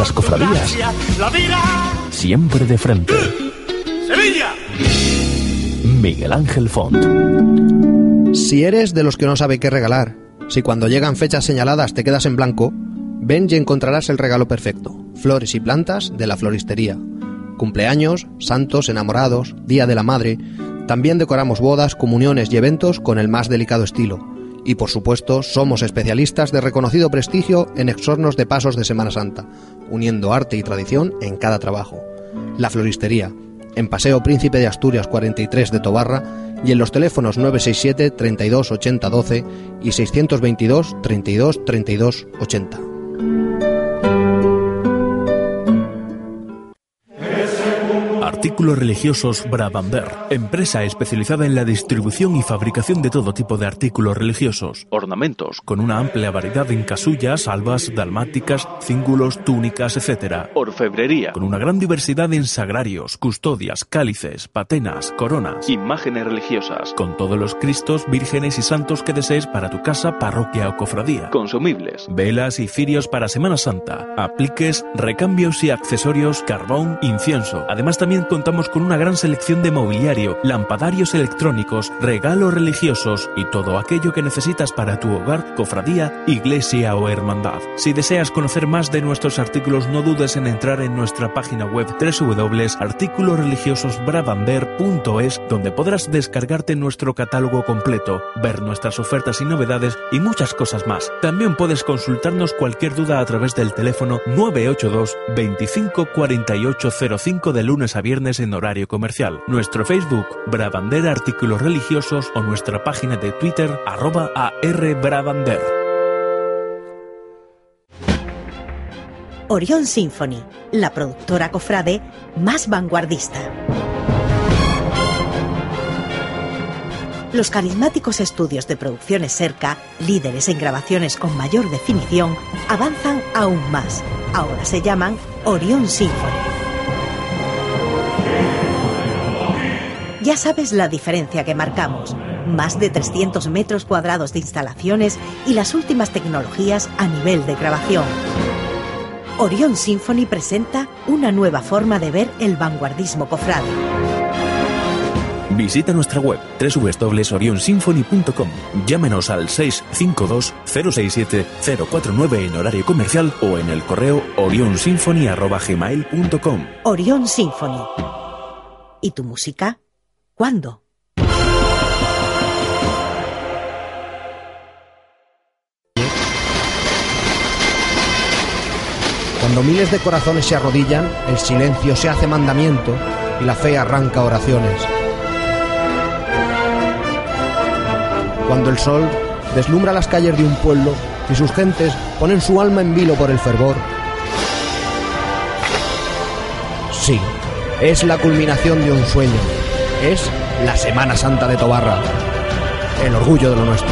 Las Cofradías. Siempre de frente. ¡Sevilla! Miguel Ángel Font. Si eres de los que no sabe qué regalar, si cuando llegan fechas señaladas te quedas en blanco, ven y encontrarás el regalo perfecto. Flores y plantas de la floristería. Cumpleaños, santos, enamorados, Día de la Madre. También decoramos bodas, comuniones y eventos con el más delicado estilo. Y por supuesto, somos especialistas de reconocido prestigio en exornos de pasos de Semana Santa, uniendo arte y tradición en cada trabajo. La Floristería, en Paseo Príncipe de Asturias 43 de Tobarra y en los teléfonos 967 32 80 12 y 622 32 32 80. Artículos religiosos Bravander, empresa especializada en la distribución y fabricación de todo tipo de artículos religiosos, ornamentos. Con una amplia variedad en casullas, albas, dalmáticas, cíngulos, túnicas, etc. Orfebrería, con una gran diversidad en sagrarios, custodias, cálices, patenas, coronas, imágenes religiosas, con todos los cristos, vírgenes y santos que desees para tu casa, parroquia o cofradía. Consumibles, velas y cirios para Semana Santa, apliques, recambios y accesorios, carbón, incienso. Además también contamos con una gran selección de mobiliario, lampadarios electrónicos, regalos religiosos y todo aquello que necesitas para tu hogar, cofradía, iglesia o hermandad. Si deseas conocer más de nuestros artículos, no dudes en entrar en nuestra página web www.articulosreligiososbravander.es donde podrás descargarte nuestro catálogo completo, ver nuestras ofertas y novedades y muchas cosas más. También puedes consultarnos cualquier duda a través del teléfono 982 25 48 05 de lunes a viernes en horario comercial, nuestro Facebook Bravander Artículos Religiosos o nuestra página de Twitter arroba arbravander. Orion Symphony, la productora cofrade más vanguardista. Los carismáticos estudios de producciones cerca, líderes en grabaciones con mayor definición, avanzan aún más. Ahora se llaman Orion Symphony. Ya sabes la diferencia que marcamos. Más de 300 metros cuadrados de instalaciones y las últimas tecnologías a nivel de grabación. Orion Symphony presenta una nueva forma de ver el vanguardismo cofrade. Visita nuestra web www.orionsymphony.com. Llámenos al 652 067 049 en horario comercial o en el correo orionsymphony@gmail.com. Orion Symphony. ¿Y tu música? ¿Cuándo? Cuando miles de corazones se arrodillan, el silencio se hace mandamiento y la fe arranca oraciones. Cuando el sol deslumbra las calles de un pueblo y sus gentes ponen su alma en vilo por el fervor. Sí, es la culminación de un sueño. Es la Semana Santa de Tobarra. El orgullo de lo nuestro.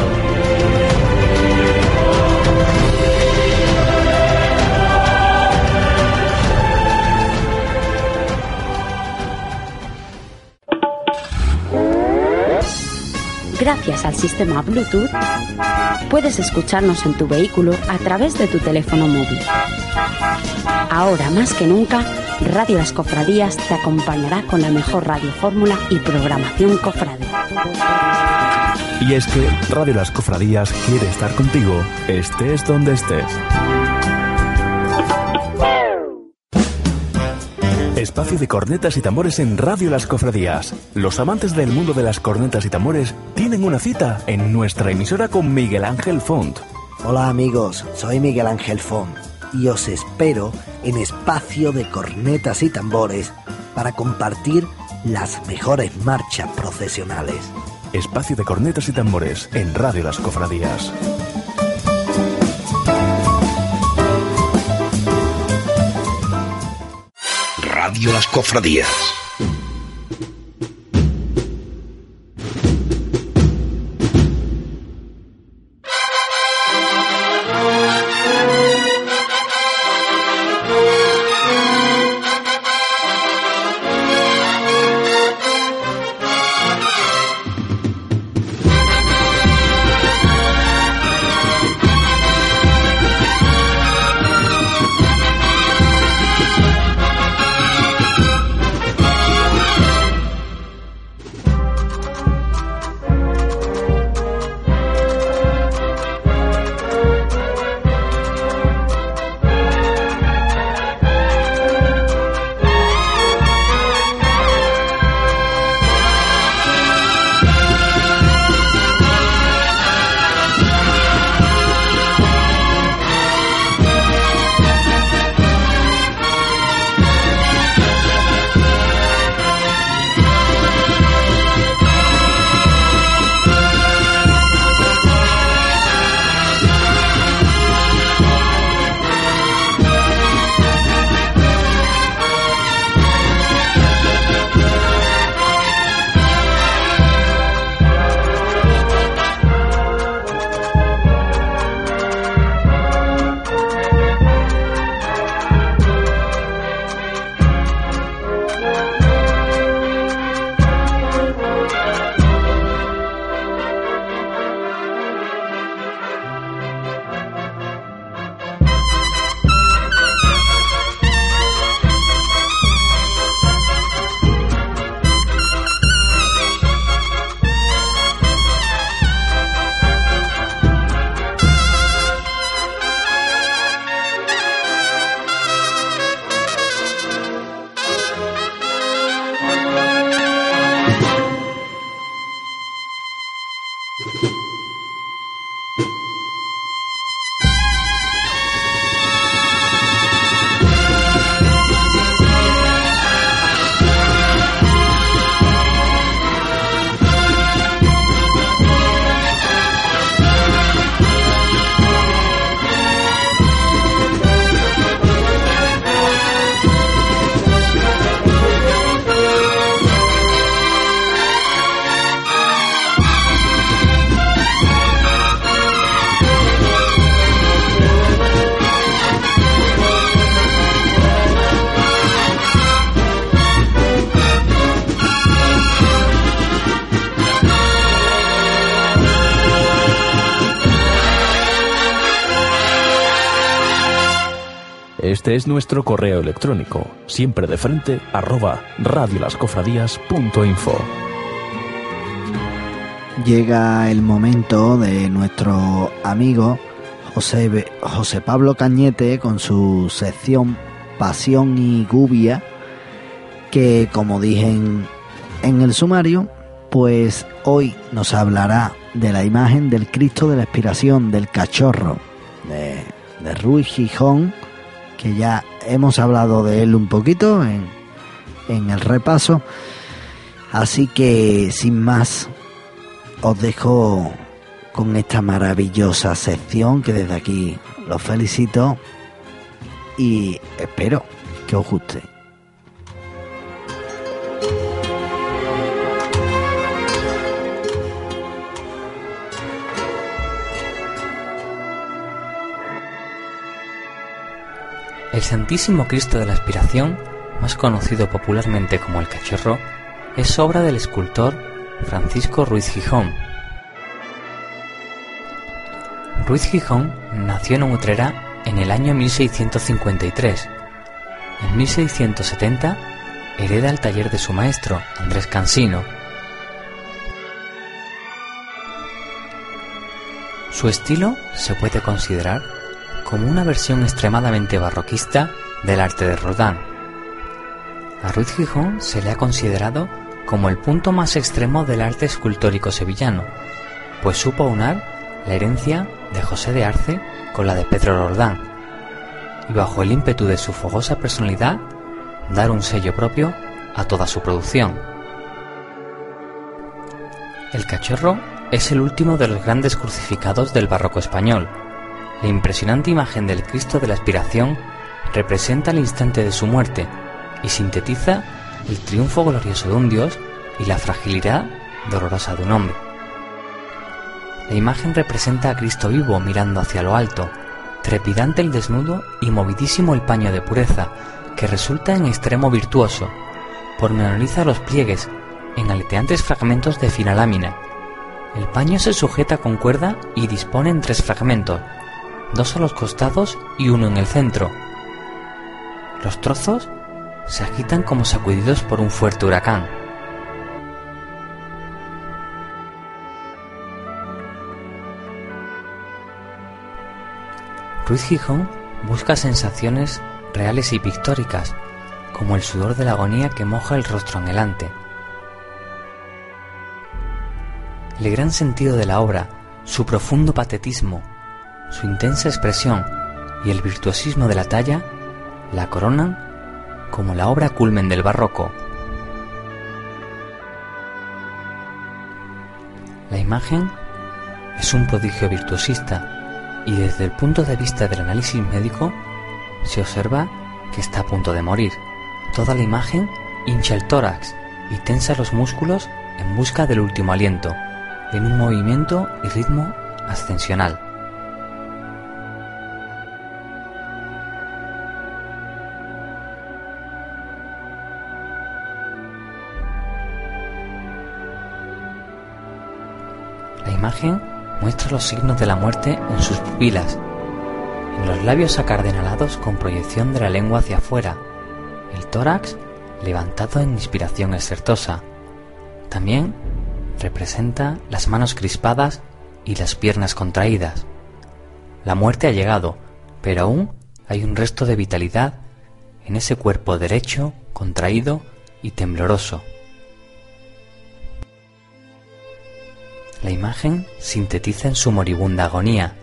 Gracias al sistema Bluetooth, puedes escucharnos en tu vehículo a través de tu teléfono móvil. Ahora más que nunca, Radio Las Cofradías te acompañará con la mejor radio fórmula y programación cofrade. Y es que Radio Las Cofradías quiere estar contigo, estés donde estés. Espacio de cornetas y tambores en Radio Las Cofradías. Los amantes del mundo de las cornetas y tambores tienen una cita en nuestra emisora con Miguel Ángel Font. Hola amigos, soy Miguel Ángel Font y os espero en Espacio de Cornetas y Tambores para compartir las mejores marchas procesionales. Espacio de cornetas y tambores en Radio Las Cofradías. Radio Las Cofradías. Este es nuestro correo electrónico, siempre de frente, arroba radiolascofradías.info. Llega el momento de nuestro amigo José, José Pablo Cañete con su sección Pasión y Gubia, que como dije en, en el sumario, pues hoy nos hablará de la imagen del Cristo de la Expiración, del cachorro, de, de Ruiz Gijón, que ya hemos hablado de él un poquito en, en el repaso. Así que sin más, os dejo con esta maravillosa sección que desde aquí los felicito y espero que os guste. El Santísimo Cristo de la Aspiración, más conocido popularmente como el Cachorro, es obra del escultor Francisco Ruiz Gijón. Ruiz Gijón nació en Utrera en el año 1653. En 1670 hereda el taller de su maestro, Andrés Cansino. Su estilo se puede considerar como una versión extremadamente barroquista del arte de Rodin. A Ruiz Gijón se le ha considerado como el punto más extremo del arte escultórico sevillano, pues supo unar la herencia de José de Arce con la de Pedro Roldán, y bajo el ímpetu de su fogosa personalidad, dar un sello propio a toda su producción. El cachorro es el último de los grandes crucificados del barroco español, la impresionante imagen del Cristo de la Aspiración representa el instante de su muerte y sintetiza el triunfo glorioso de un Dios y la fragilidad dolorosa de un hombre. La imagen representa a Cristo vivo mirando hacia lo alto, trepidante el desnudo y movidísimo el paño de pureza, que resulta en extremo virtuoso, pormenoriza los pliegues en aleteantes fragmentos de fina lámina. El paño se sujeta con cuerda y dispone en tres fragmentos, dos a los costados y uno en el centro. Los trozos se agitan como sacudidos por un fuerte huracán. Ruiz Gijón busca sensaciones reales y pictóricas, como el sudor de la agonía que moja el rostro anhelante. El gran sentido de la obra, su profundo patetismo, su intensa expresión y el virtuosismo de la talla la coronan como la obra culmen del barroco. La imagen es un prodigio virtuosista y desde el punto de vista del análisis médico se observa que está a punto de morir. Toda la imagen hincha el tórax y tensa los músculos en busca del último aliento, en un movimiento y ritmo ascensional. Imagen muestra los signos de la muerte en sus pupilas, en los labios acardenalados con proyección de la lengua hacia afuera, el tórax levantado en inspiración exertosa. También representa las manos crispadas y las piernas contraídas. La muerte ha llegado, pero aún hay un resto de vitalidad en ese cuerpo derecho, contraído y tembloroso. La imagen sintetiza en su moribunda agonía,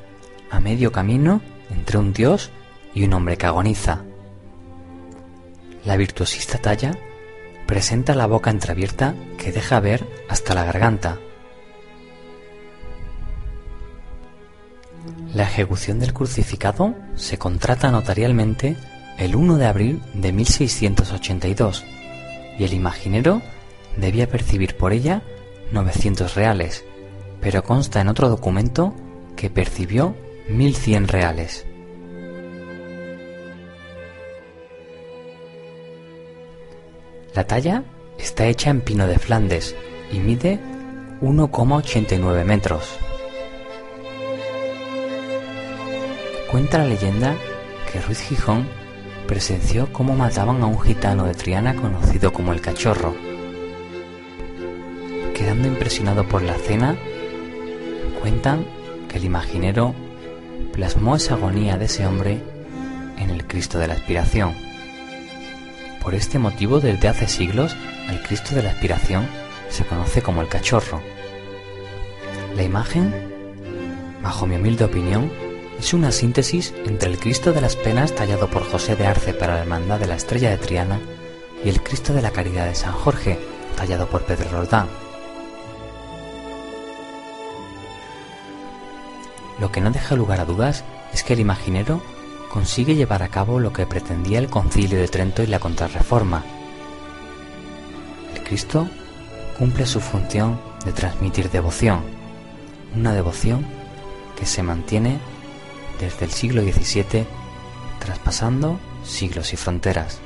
a medio camino entre un dios y un hombre que agoniza. La virtuosista talla presenta la boca entreabierta que deja ver hasta la garganta. La ejecución del crucificado se contrata notarialmente el 1 de abril de 1682 y el imaginero debía percibir por ella 900 reales pero consta en otro documento que percibió 1.100 reales. La talla está hecha en pino de Flandes y mide 1,89 metros. Cuenta la leyenda que Ruiz Gijón presenció cómo mataban a un gitano de Triana conocido como el cachorro. Quedando impresionado por la cena, cuentan que el imaginero plasmó esa agonía de ese hombre en el Cristo de la Aspiración. Por este motivo, desde hace siglos, al Cristo de la Aspiración se conoce como el cachorro. La imagen, bajo mi humilde opinión, es una síntesis entre el Cristo de las Penas tallado por José de Arce para la Hermandad de la Estrella de Triana y el Cristo de la Caridad de San Jorge, tallado por Pedro Roldán. Lo que no deja lugar a dudas es que el imaginero consigue llevar a cabo lo que pretendía el Concilio de Trento y la Contrarreforma. El Cristo cumple su función de transmitir devoción, una devoción que se mantiene desde el siglo XVII, traspasando siglos y fronteras.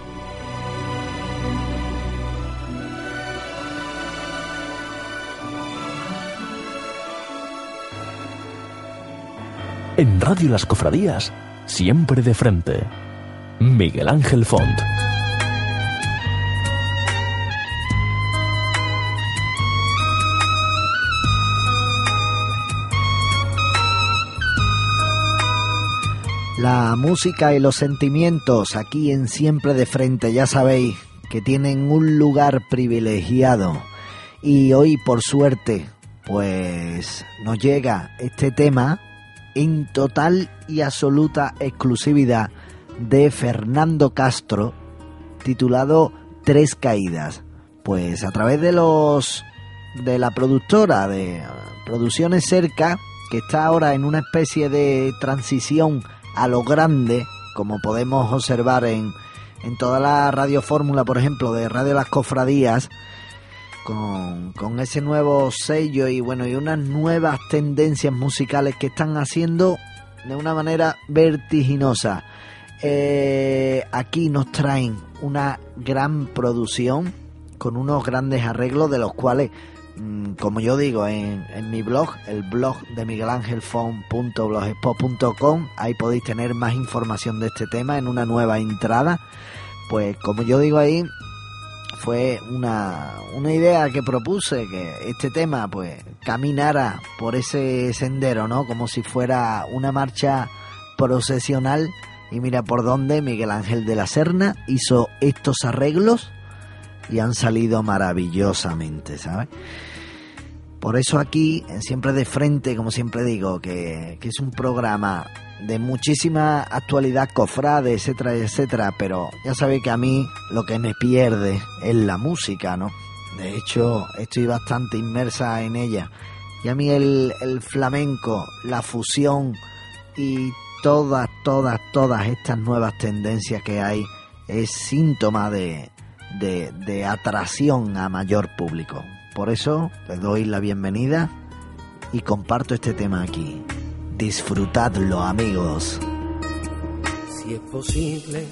En Radio Las Cofradías, siempre de frente. Miguel Ángel Font. La música y los sentimientos aquí en Siempre de Frente, ya sabéis que tienen un lugar privilegiado. Y hoy, por suerte, pues nos llega este tema en total y absoluta exclusividad de Fernando Castro, titulado Tres Caídas. Pues a través de los de la productora de Producciones Cerca, que está ahora en una especie de transición a lo grande, como podemos observar en, en toda la radiofórmula, por ejemplo, de Radio Las Cofradías, con, con, ese nuevo sello y bueno, y unas nuevas tendencias musicales que están haciendo de una manera vertiginosa. Eh, aquí nos traen una gran producción con unos grandes arreglos de los cuales Mm, como yo digo en, mi blog, el blog de miguelangelfon.blogspot.com, ahí podéis tener más información de este tema en una nueva entrada. Pues como yo digo ahí, fue una, una idea que propuse, que este tema pues caminara por ese sendero, ¿no? Como si fuera una marcha procesional. Y mira por dónde Miguel Ángel de la Serna hizo estos arreglos y han salido maravillosamente, ¿sabes? Por eso aquí, siempre de frente, como siempre digo, que, es un programa de muchísima actualidad, cofrade, etcétera, etcétera, pero ya sabéis que a mí lo que me pierde es la música, ¿no? De hecho, estoy bastante inmersa en ella. Y a mí el, el flamenco, la fusión y todas, todas, todas estas nuevas tendencias que hay es síntoma de, de, de atracción a mayor público. Por eso les doy la bienvenida y comparto este tema aquí. Disfrutadlo amigos. Si es posible,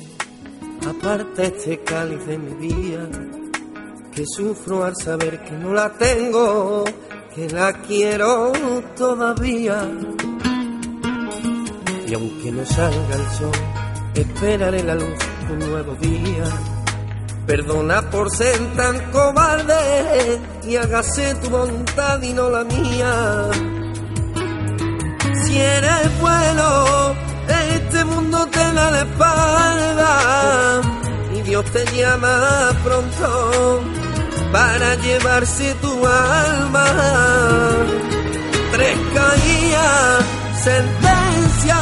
aparte este cáliz de mi vida, que sufro al saber que no la tengo, que la quiero todavía. Y aunque no salga el sol, esperaré la luz de un nuevo día Perdona por ser tan cobarde y hágase tu voluntad y no la mía. Si eres bueno, este mundo te da la espalda. Y Dios te llama pronto para llevarse tu alma. Tres caídas, sentencia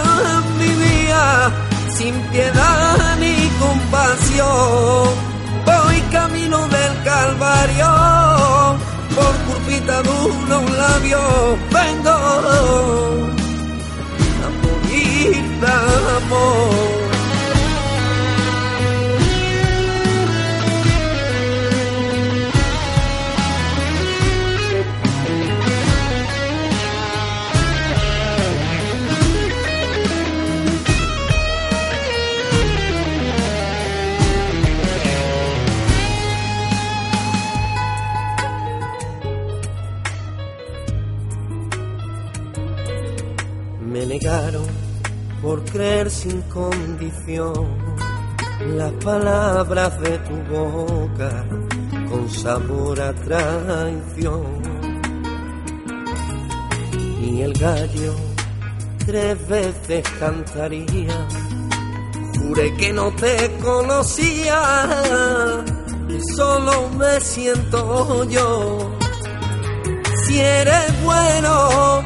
vivía sin piedad ni compasión. Voy camino del Calvario, por curvita de un labio vengo morir por creer sin condición las palabras de tu boca con sabor a traición. Y el gallo tres veces cantaría, juré que no te conocía, que solo me siento yo. Si eres bueno,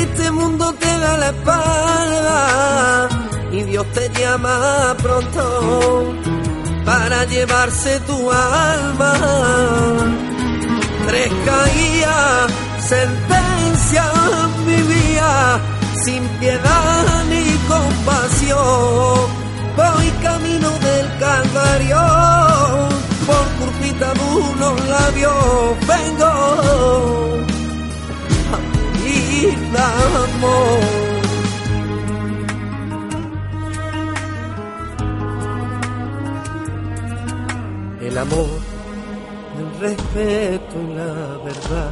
este mundo te da la espalda y Dios te llama pronto para llevarse tu alma. Tres caías, sentencia vivía, sin piedad ni compasión. Voy camino del Calvario, por curpita de unos labios vengo de amor. el amor, el respeto y la verdad.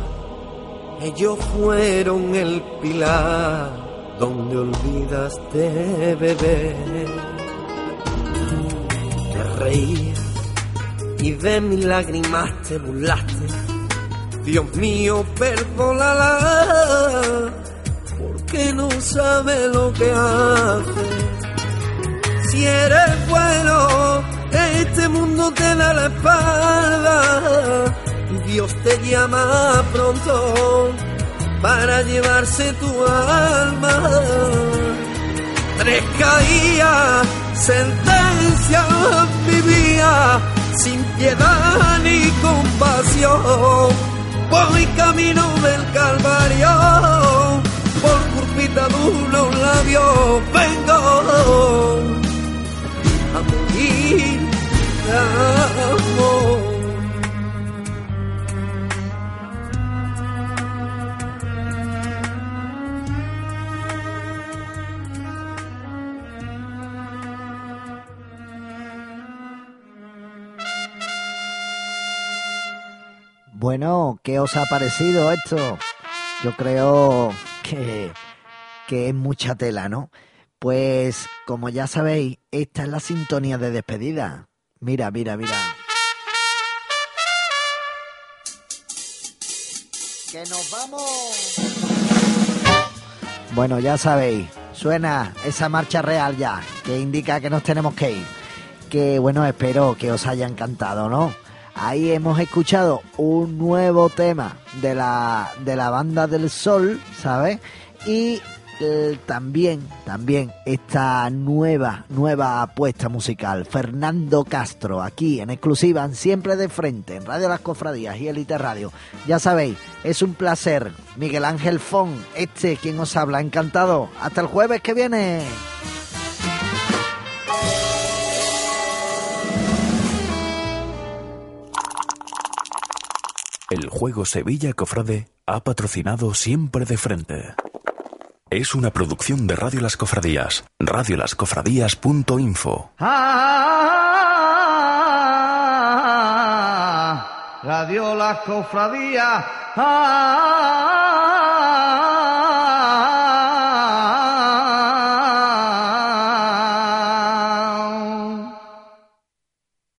Ellos fueron el pilar donde olvidaste beber. Te reías y de mis lágrimas te burlaste. Dios mío, perdónala, porque no sabe lo que hace. Si eres bueno, este mundo te da la espalda Dios te llama pronto para llevarse tu alma. Tres caía, sentencia vivía, sin piedad ni compasión. Voy camino del Calvario, por curpita de unos labios vengo a morir de amor. Bueno, ¿qué os ha parecido esto? Yo creo que, que es mucha tela, ¿no? Pues como ya sabéis, esta es la sintonía de despedida. Mira, mira, mira. Que nos vamos. Bueno, ya sabéis, suena esa marcha real ya, que indica que nos tenemos que ir. Que bueno, espero que os haya encantado, ¿no? Ahí hemos escuchado un nuevo tema de la, de la banda del sol, ¿sabes? Y eh, también, también esta nueva, nueva apuesta musical, Fernando Castro, aquí en exclusiva, en siempre de frente, en Radio Las Cofradías y Elite Radio. Ya sabéis, es un placer. Miguel Ángel Fon, este quien os habla, encantado. Hasta el jueves que viene. El juego Sevilla Cofrade ha patrocinado siempre de frente. Es una producción de Radio Las Cofradías, radiolascofradías.info. Ah, Radio Las Cofradías. Ah,